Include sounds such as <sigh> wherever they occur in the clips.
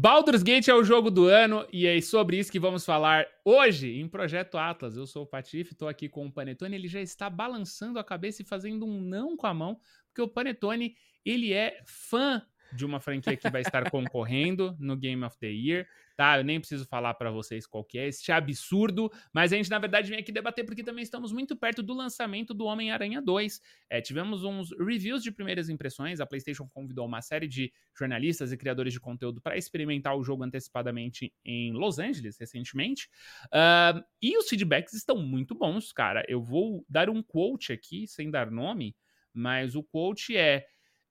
Baldur's Gate é o jogo do ano e é sobre isso que vamos falar hoje em Projeto Atlas. Eu sou o Patife, estou aqui com o Panetone. Ele já está balançando a cabeça e fazendo um não com a mão, porque o Panetone ele é fã de uma franquia que vai estar <laughs> concorrendo no Game of the Year, tá? Eu nem preciso falar para vocês qual que é este absurdo, mas a gente na verdade vem aqui debater porque também estamos muito perto do lançamento do Homem-Aranha 2. É, tivemos uns reviews de primeiras impressões, a PlayStation convidou uma série de jornalistas e criadores de conteúdo para experimentar o jogo antecipadamente em Los Angeles recentemente, uh, e os feedbacks estão muito bons, cara. Eu vou dar um quote aqui, sem dar nome, mas o quote é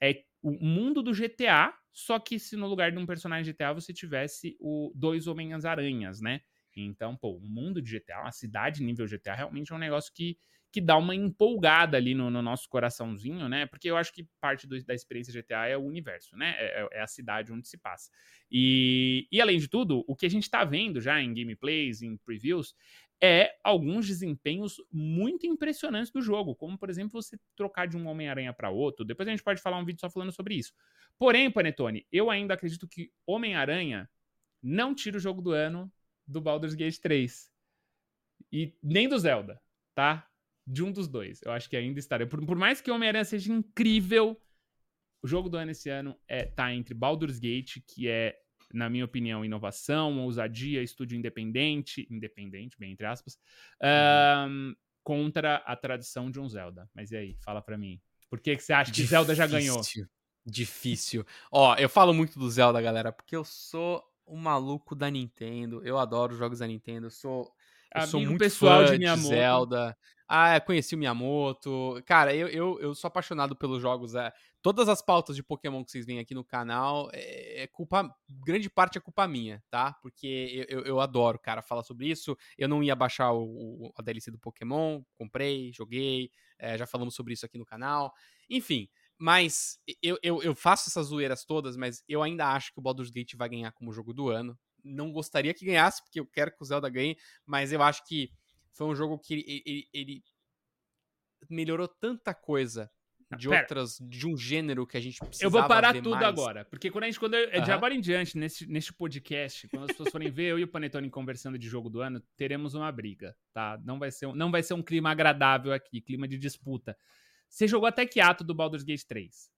é o mundo do GTA, só que se no lugar de um personagem GTA você tivesse o dois Homens-Aranhas, né? Então, pô, o mundo de GTA, a cidade nível GTA, realmente é um negócio que, que dá uma empolgada ali no, no nosso coraçãozinho, né? Porque eu acho que parte do, da experiência GTA é o universo, né? É, é, a cidade onde se passa. E, e além de tudo, o que a gente tá vendo já em gameplays, em previews, é alguns desempenhos muito impressionantes do jogo, como por exemplo você trocar de um Homem-Aranha para outro. Depois a gente pode falar um vídeo só falando sobre isso. Porém, Panetone, eu ainda acredito que Homem-Aranha não tira o jogo do ano do Baldur's Gate 3 e nem do Zelda, tá? De um dos dois. Eu acho que ainda estaria. Por, por mais que Homem-Aranha seja incrível, o jogo do ano esse ano é tá entre Baldur's Gate, que é na minha opinião, inovação, ousadia, estúdio independente, independente, bem entre aspas, uhum. contra a tradição de um Zelda. Mas e aí, fala para mim. Por que, que você acha Difícil. que Zelda já ganhou? Difícil. Ó, eu falo muito do Zelda, galera, porque eu sou o maluco da Nintendo. Eu adoro jogos da Nintendo. Eu sou, eu sou muito pessoal de, de Zelda. Ah, conheci o Miyamoto. Cara, eu, eu, eu sou apaixonado pelos jogos. É, todas as pautas de Pokémon que vocês veem aqui no canal, é, é culpa. Grande parte é culpa minha, tá? Porque eu, eu, eu, adoro, cara, falar sobre isso. Eu não ia baixar o, o a DLC do Pokémon, comprei, joguei. É, já falamos sobre isso aqui no canal. Enfim. Mas eu, eu, eu faço essas zoeiras todas, mas eu ainda acho que o Baldur's Gate vai ganhar como jogo do ano. Não gostaria que ganhasse, porque eu quero que o Zelda ganhe, mas eu acho que foi um jogo que ele, ele, ele melhorou tanta coisa de Pera. outras, de um gênero que a gente precisava Eu vou parar tudo mais. agora, porque quando a gente, quando eu, de agora em diante, nesse, nesse podcast, quando as pessoas forem ver eu e o Panetone conversando de jogo do ano, teremos uma briga, tá? Não vai ser, não vai ser um clima agradável aqui, clima de disputa. Você jogou até que ato do Baldur's Gate 3?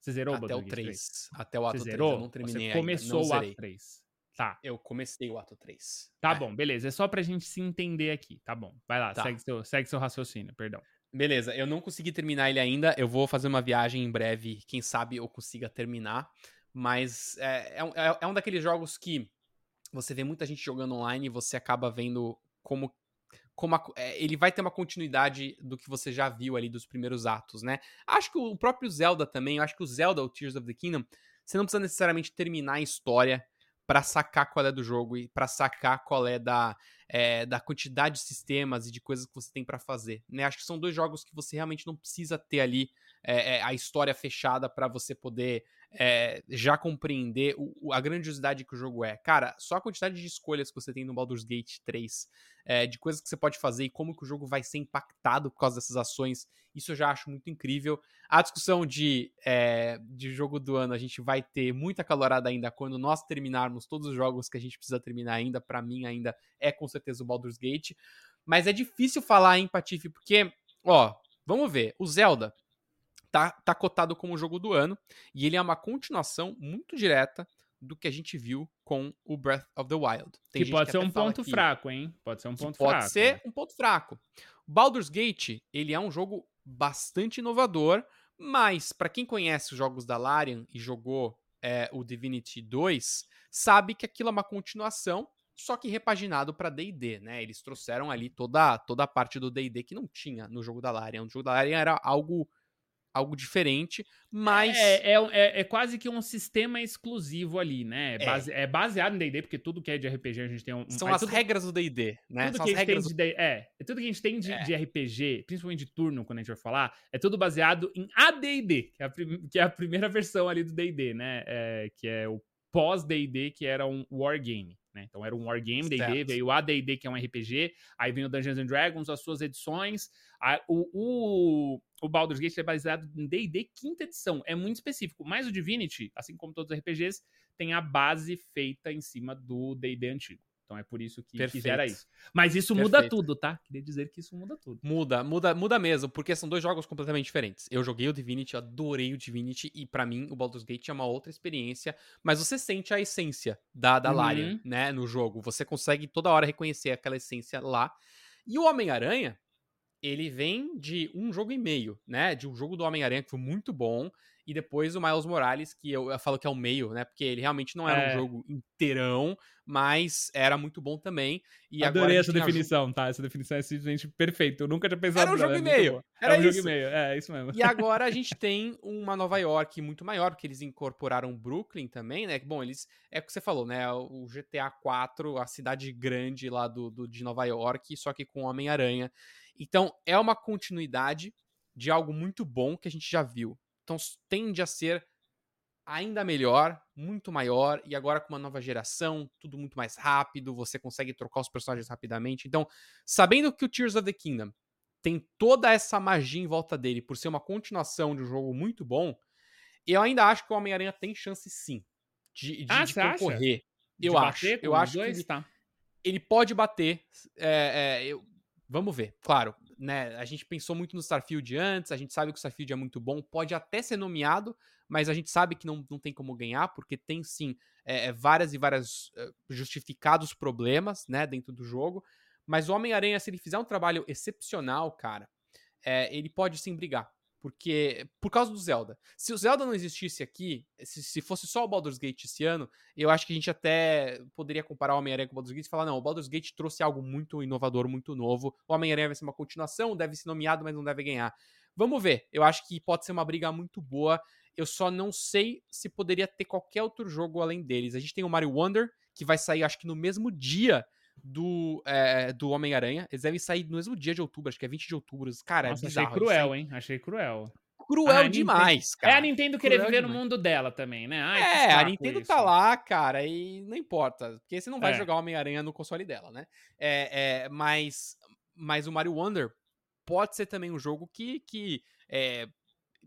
Você zerou até o Baldur's o 3. 3? Até o ato Você 3, zerou? eu não terminei Você começou o ato 3. Tá. Eu comecei o ato 3. Tá é. bom, beleza. É só pra gente se entender aqui. Tá bom. Vai lá, tá. segue, seu, segue seu raciocínio, perdão. Beleza, eu não consegui terminar ele ainda. Eu vou fazer uma viagem em breve. Quem sabe eu consiga terminar. Mas é, é, é, é um daqueles jogos que você vê muita gente jogando online e você acaba vendo como como a, é, ele vai ter uma continuidade do que você já viu ali dos primeiros atos, né? Acho que o próprio Zelda também, eu acho que o Zelda, o Tears of the Kingdom, você não precisa necessariamente terminar a história para sacar qual é do jogo e para sacar qual é da, é, da quantidade de sistemas e de coisas que você tem para fazer. Né? Acho que são dois jogos que você realmente não precisa ter ali é, é, a história fechada para você poder é, já compreender o, a grandiosidade que o jogo é. Cara, só a quantidade de escolhas que você tem no Baldur's Gate 3, é, de coisas que você pode fazer e como que o jogo vai ser impactado por causa dessas ações, isso eu já acho muito incrível. A discussão de, é, de jogo do ano a gente vai ter muita calorada ainda quando nós terminarmos todos os jogos que a gente precisa terminar ainda. para mim, ainda é com certeza o Baldur's Gate. Mas é difícil falar em Patife, porque, ó, vamos ver. O Zelda, tá, tá cotado como jogo do ano e ele é uma continuação muito direta do que a gente viu com o Breath of the Wild. Tem que pode que ser um ponto fraco, hein? Pode ser um ponto pode fraco. Pode ser um ponto fraco. Baldur's Gate, ele é um jogo bastante inovador, mas para quem conhece os jogos da Larian e jogou é, o Divinity 2, sabe que aquilo é uma continuação, só que repaginado para D&D, né? Eles trouxeram ali toda, toda a parte do D&D que não tinha no jogo da Larian. O jogo da Larian era algo algo diferente, mas. É, é, é, é, quase que um sistema exclusivo ali, né? É, base, é baseado em DD, porque tudo que é de RPG a gente tem um. São as tudo, regras do DD, né? Tudo São que as regras do... de, é, é, tudo que a gente tem de, é. de, RPG, principalmente de turno, quando a gente vai falar, é tudo baseado em ADD, que é a, que é a primeira versão ali do DD, né? É, que é o pós-DD, que era um wargame. Né? Então era um wargame D&D, veio o AD&D que é um RPG, aí vem o Dungeons and Dragons, as suas edições, a, o, o, o Baldur's Gate é baseado em D&D quinta edição, é muito específico, mas o Divinity, assim como todos os RPGs, tem a base feita em cima do D&D antigo. Então é por isso que Perfeito. fizeram isso. Mas isso Perfeito. muda tudo, tá? Queria dizer que isso muda tudo. Muda, muda, muda mesmo, porque são dois jogos completamente diferentes. Eu joguei o Divinity, adorei o Divinity, e para mim o Baldur's Gate é uma outra experiência, mas você sente a essência da, da uhum. Larian, né, no jogo. Você consegue toda hora reconhecer aquela essência lá. E o Homem-Aranha, ele vem de um jogo e meio, né? De um jogo do Homem-Aranha que foi muito bom, e depois o Miles Morales, que eu, eu falo que é o meio, né? Porque ele realmente não era é. um jogo inteirão, mas era muito bom também. E Adorei essa definição, tá? Essa definição é simplesmente perfeita. Eu nunca tinha pensado Era um jogo e meio. Era, um isso. jogo e meio, é, isso mesmo. E agora a <laughs> gente tem uma Nova York muito maior, porque eles incorporaram Brooklyn também, né? Bom, eles. É o que você falou, né? O GTA 4, a cidade grande lá do, do de Nova York, só que com Homem-Aranha. Então, é uma continuidade de algo muito bom que a gente já viu. Então tende a ser ainda melhor, muito maior, e agora com uma nova geração, tudo muito mais rápido, você consegue trocar os personagens rapidamente. Então, sabendo que o Tears of the Kingdom tem toda essa magia em volta dele por ser uma continuação de um jogo muito bom, eu ainda acho que o Homem-Aranha tem chance sim de, de, ah, de concorrer. Acha? Eu de acho. Eu acho dois? que ele, tá. ele pode bater. É, é, eu, vamos ver. Claro, né? A gente pensou muito no Starfield antes, a gente sabe que o Starfield é muito bom, pode até ser nomeado, mas a gente sabe que não, não tem como ganhar, porque tem sim é, várias e várias uh, justificados problemas, né, dentro do jogo. Mas o Homem-Aranha, se ele fizer um trabalho excepcional, cara, é, ele pode sim brigar. Porque, por causa do Zelda. Se o Zelda não existisse aqui, se, se fosse só o Baldur's Gate esse ano, eu acho que a gente até poderia comparar o Homem-Aranha com o Baldur's Gate e falar: não, o Baldur's Gate trouxe algo muito inovador, muito novo. O Homem-Aranha vai ser uma continuação, deve ser nomeado, mas não deve ganhar. Vamos ver. Eu acho que pode ser uma briga muito boa. Eu só não sei se poderia ter qualquer outro jogo além deles. A gente tem o Mario Wonder, que vai sair, acho que no mesmo dia do, é, do Homem-Aranha. Eles devem sair no mesmo dia de outubro, acho que é 20 de outubro. Cara, é Nossa, é bizarro. Achei cruel, hein? Achei cruel. Cruel ah, demais, cara. É a Nintendo querer cruel viver demais. no mundo dela também, né? Ai, é, a Nintendo isso. tá lá, cara, e não importa. Porque você não vai é. jogar Homem-Aranha no console dela, né? É, é, mas, mas o Mario Wonder pode ser também um jogo que, que é,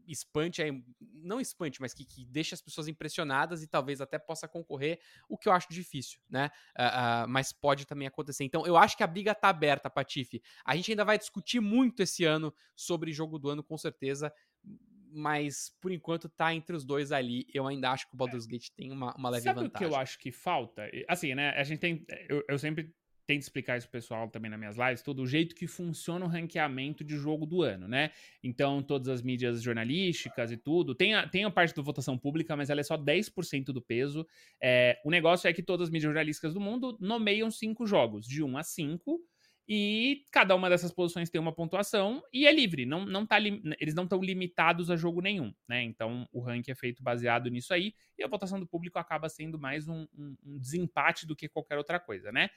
espante, não espante, mas que, que deixe as pessoas impressionadas e talvez até possa concorrer, o que eu acho difícil, né? Uh, uh, mas pode também acontecer. Então, eu acho que a briga tá aberta, Patife. A gente ainda vai discutir muito esse ano sobre jogo do ano, com certeza. Mas por enquanto tá entre os dois ali. Eu ainda acho que o Baldur's Gate tem uma, uma leve Sabe vantagem. Sabe o que eu acho que falta? Assim, né? A gente tem. Eu, eu sempre tento explicar isso pro pessoal também nas minhas lives, todo o jeito que funciona o ranqueamento de jogo do ano, né? Então, todas as mídias jornalísticas e tudo, tem a, tem a parte da votação pública, mas ela é só 10% do peso. É, o negócio é que todas as mídias jornalísticas do mundo nomeiam cinco jogos, de 1 a 5, e cada uma dessas posições tem uma pontuação e é livre, não, não tá eles não estão limitados a jogo nenhum, né? Então o ranking é feito baseado nisso aí e a votação do público acaba sendo mais um, um, um desempate do que qualquer outra coisa, né?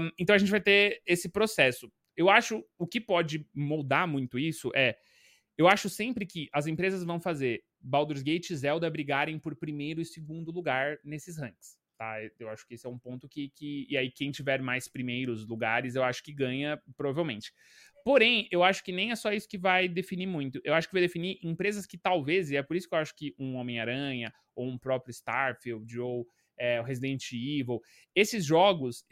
Um, então a gente vai ter esse processo. Eu acho o que pode moldar muito isso é. Eu acho sempre que as empresas vão fazer Baldur's Gate e Zelda brigarem por primeiro e segundo lugar nesses ranks tá? Eu acho que esse é um ponto que, que. E aí, quem tiver mais primeiros lugares, eu acho que ganha, provavelmente. Porém, eu acho que nem é só isso que vai definir muito. Eu acho que vai definir empresas que talvez, e é por isso que eu acho que um Homem-Aranha, ou um próprio Starfield, ou é, Resident Evil, esses jogos,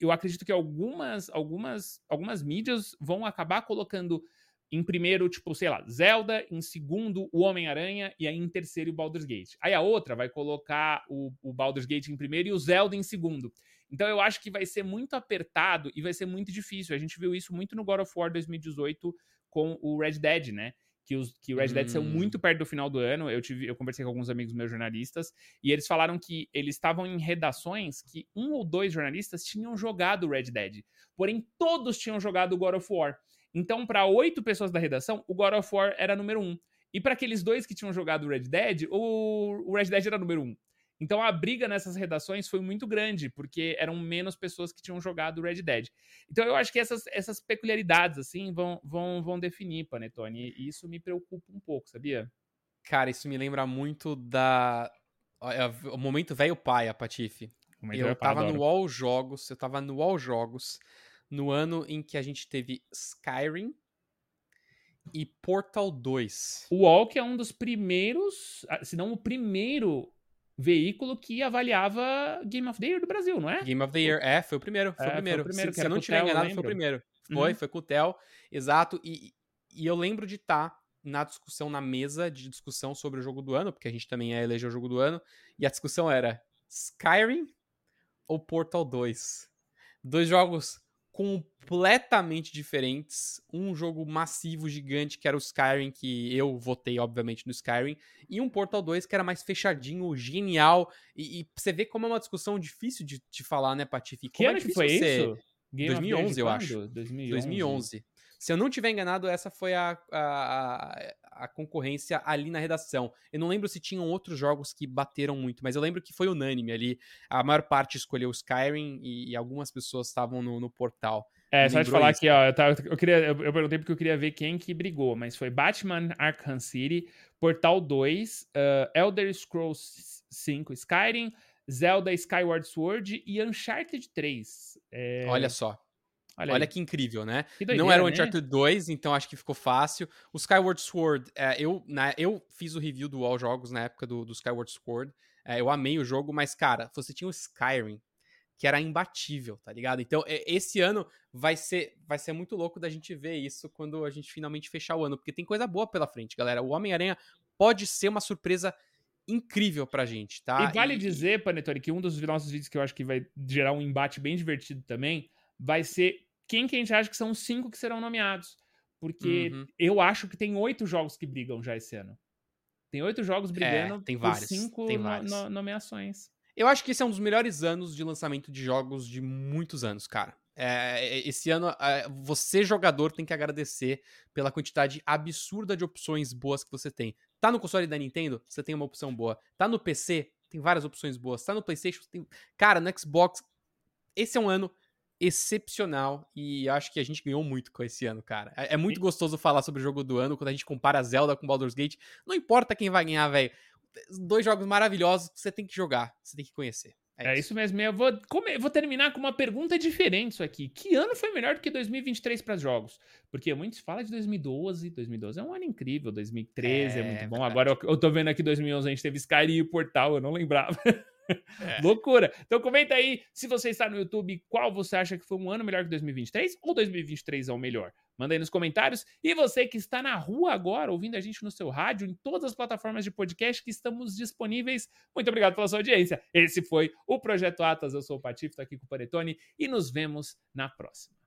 eu acredito que algumas, algumas, algumas mídias vão acabar colocando em primeiro, tipo, sei lá, Zelda, em segundo, o Homem-Aranha, e aí em terceiro o Baldur's Gate. Aí a outra vai colocar o, o Baldur's Gate em primeiro e o Zelda em segundo. Então eu acho que vai ser muito apertado e vai ser muito difícil. A gente viu isso muito no God of War 2018 com o Red Dead, né? Que, os, que o Red Dead hum. saiu muito perto do final do ano. Eu, tive, eu conversei com alguns amigos meus jornalistas e eles falaram que eles estavam em redações que um ou dois jornalistas tinham jogado Red Dead. Porém, todos tinham jogado God of War. Então, para oito pessoas da redação, o God of War era número um. E para aqueles dois que tinham jogado Red Dead, o, Red Dead era número um. Então a briga nessas redações foi muito grande, porque eram menos pessoas que tinham jogado Red Dead. Então eu acho que essas, essas peculiaridades, assim, vão, vão, vão definir, Panetone. E isso me preocupa um pouco, sabia? Cara, isso me lembra muito da. O momento velho pai, a Patife. Eu tava no All Jogos, eu tava no All Jogos no ano em que a gente teve Skyrim e Portal 2. O Walk é um dos primeiros, se não o primeiro veículo que avaliava Game of the Year do Brasil, não é? Game of the Year, é, foi o primeiro, foi é, o primeiro. Foi o primeiro se, se eu não tiver enganado, foi o primeiro. Foi, uhum. foi com o Theo, exato. E, e eu lembro de estar tá na discussão, na mesa de discussão sobre o jogo do ano, porque a gente também é eleger o jogo do ano, e a discussão era Skyrim ou Portal 2? Dois jogos completamente diferentes. Um jogo massivo, gigante, que era o Skyrim, que eu votei, obviamente, no Skyrim, e um Portal 2 que era mais fechadinho, genial. E, e você vê como é uma discussão difícil de, de falar, né, Patife? Como que é ano que foi você... isso? Game 2011, eu acho. 2011. 2011. Se eu não tiver enganado, essa foi a, a, a, concorrência ali na redação. Eu não lembro se tinham outros jogos que bateram muito, mas eu lembro que foi unânime ali. A maior parte escolheu Skyrim e, e algumas pessoas estavam no, no portal. É, só de falar isso. aqui, ó, eu, tava, eu, queria, eu, eu, perguntei porque eu queria ver quem que brigou, mas foi Batman Arkham City, Portal 2, uh, Elder Scrolls 5 Skyrim, Zelda Skyward Sword e Uncharted 3. É... Olha só. Olha, Olha que incrível, né? Que doideira, não era o Uncharted né? 2, então acho que ficou fácil. O Skyward Sword, é, eu, né, eu fiz o review do All Jogos na época do, do Skyward Sword. É, eu amei o jogo, mas, cara, você tinha o Skyrim, que era imbatível, tá ligado? Então, esse ano vai ser, vai ser muito louco da gente ver isso quando a gente finalmente fechar o ano, porque tem coisa boa pela frente, galera. O Homem-Aranha pode ser uma surpresa incrível pra gente, tá? E vale e, dizer, Panetone, que um dos nossos vídeos que eu acho que vai gerar um embate bem divertido também vai ser quem que a gente acha que são os cinco que serão nomeados. Porque uhum. eu acho que tem oito jogos que brigam já esse ano. Tem oito jogos é, brigando é, tem vários, cinco tem vários. No, no, nomeações. Eu acho que esse é um dos melhores anos de lançamento de jogos de muitos anos, cara. É, esse ano, é, você, jogador, tem que agradecer pela quantidade absurda de opções boas que você tem. Tá no console da Nintendo? Você tem uma opção boa. Tá no PC? Tem várias opções boas. Tá no PlayStation? Tem... Cara, no Xbox. Esse é um ano excepcional e acho que a gente ganhou muito com esse ano, cara. É, é muito gostoso falar sobre o jogo do ano quando a gente compara Zelda com Baldur's Gate. Não importa quem vai ganhar, velho. Dois jogos maravilhosos que você tem que jogar, você tem que conhecer. É, é isso. isso mesmo. Eu vou, comer, vou terminar com uma pergunta diferente isso aqui. Que ano foi melhor do que 2023 para jogos? Porque muitos falam de 2012. 2012 é um ano incrível. 2013 é, é muito bom. Verdade. Agora eu, eu tô vendo aqui 2011 a gente teve Skyrim e Portal. Eu não lembrava. <laughs> É. Loucura. Então comenta aí se você está no YouTube, qual você acha que foi um ano melhor que 2023 ou 2023 é o melhor. Manda aí nos comentários. E você que está na rua agora, ouvindo a gente no seu rádio, em todas as plataformas de podcast que estamos disponíveis, muito obrigado pela sua audiência. Esse foi o Projeto Atas. Eu sou o Patife, estou aqui com o Paretone e nos vemos na próxima.